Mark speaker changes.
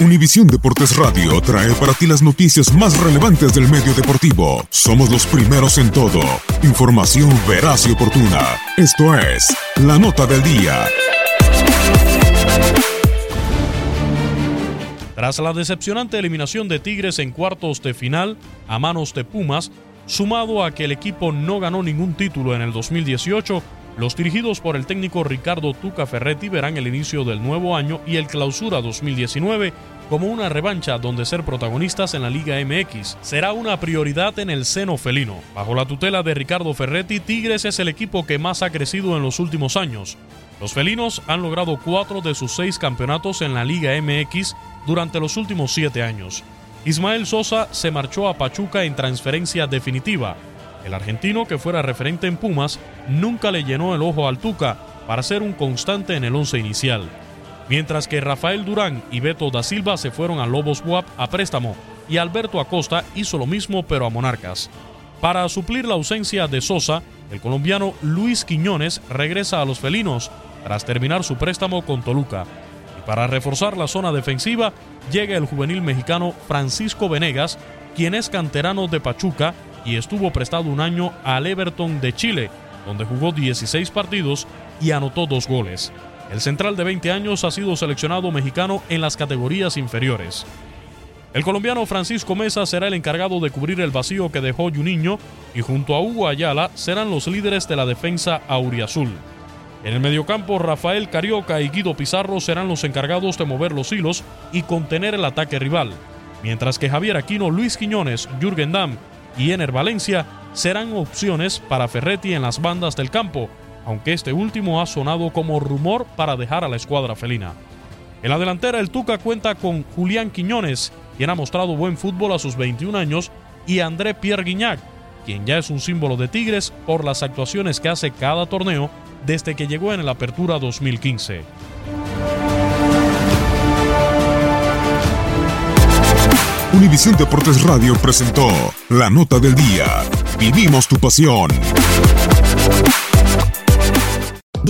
Speaker 1: Univisión Deportes Radio trae para ti las noticias más relevantes del medio deportivo. Somos los primeros en todo. Información veraz y oportuna. Esto es La Nota del Día.
Speaker 2: Tras la decepcionante eliminación de Tigres en cuartos de final a manos de Pumas, sumado a que el equipo no ganó ningún título en el 2018, los dirigidos por el técnico Ricardo Tuca Ferretti verán el inicio del nuevo año y el clausura 2019 como una revancha donde ser protagonistas en la Liga MX será una prioridad en el seno felino. Bajo la tutela de Ricardo Ferretti, Tigres es el equipo que más ha crecido en los últimos años. Los felinos han logrado cuatro de sus seis campeonatos en la Liga MX durante los últimos siete años. Ismael Sosa se marchó a Pachuca en transferencia definitiva. El argentino, que fuera referente en Pumas, nunca le llenó el ojo al Tuca para ser un constante en el once inicial. Mientras que Rafael Durán y Beto da Silva se fueron a Lobos WAP a préstamo y Alberto Acosta hizo lo mismo pero a Monarcas. Para suplir la ausencia de Sosa, el colombiano Luis Quiñones regresa a los felinos tras terminar su préstamo con Toluca. Y para reforzar la zona defensiva, llega el juvenil mexicano Francisco Venegas, quien es canterano de Pachuca y estuvo prestado un año al Everton de Chile, donde jugó 16 partidos y anotó dos goles. El central de 20 años ha sido seleccionado mexicano en las categorías inferiores. El colombiano Francisco Mesa será el encargado de cubrir el vacío que dejó Juninho y junto a Hugo Ayala serán los líderes de la defensa auriazul. En el mediocampo, Rafael Carioca y Guido Pizarro serán los encargados de mover los hilos y contener el ataque rival, mientras que Javier Aquino, Luis Quiñones, Jürgen Damm y Ener Valencia serán opciones para Ferretti en las bandas del campo, aunque este último ha sonado como rumor para dejar a la escuadra felina. En la delantera el Tuca cuenta con Julián Quiñones, quien ha mostrado buen fútbol a sus 21 años, y André Pierre Guignac, quien ya es un símbolo de Tigres por las actuaciones que hace cada torneo desde que llegó en la Apertura 2015.
Speaker 1: Univisión Deportes Radio presentó La Nota del Día. Vivimos tu pasión.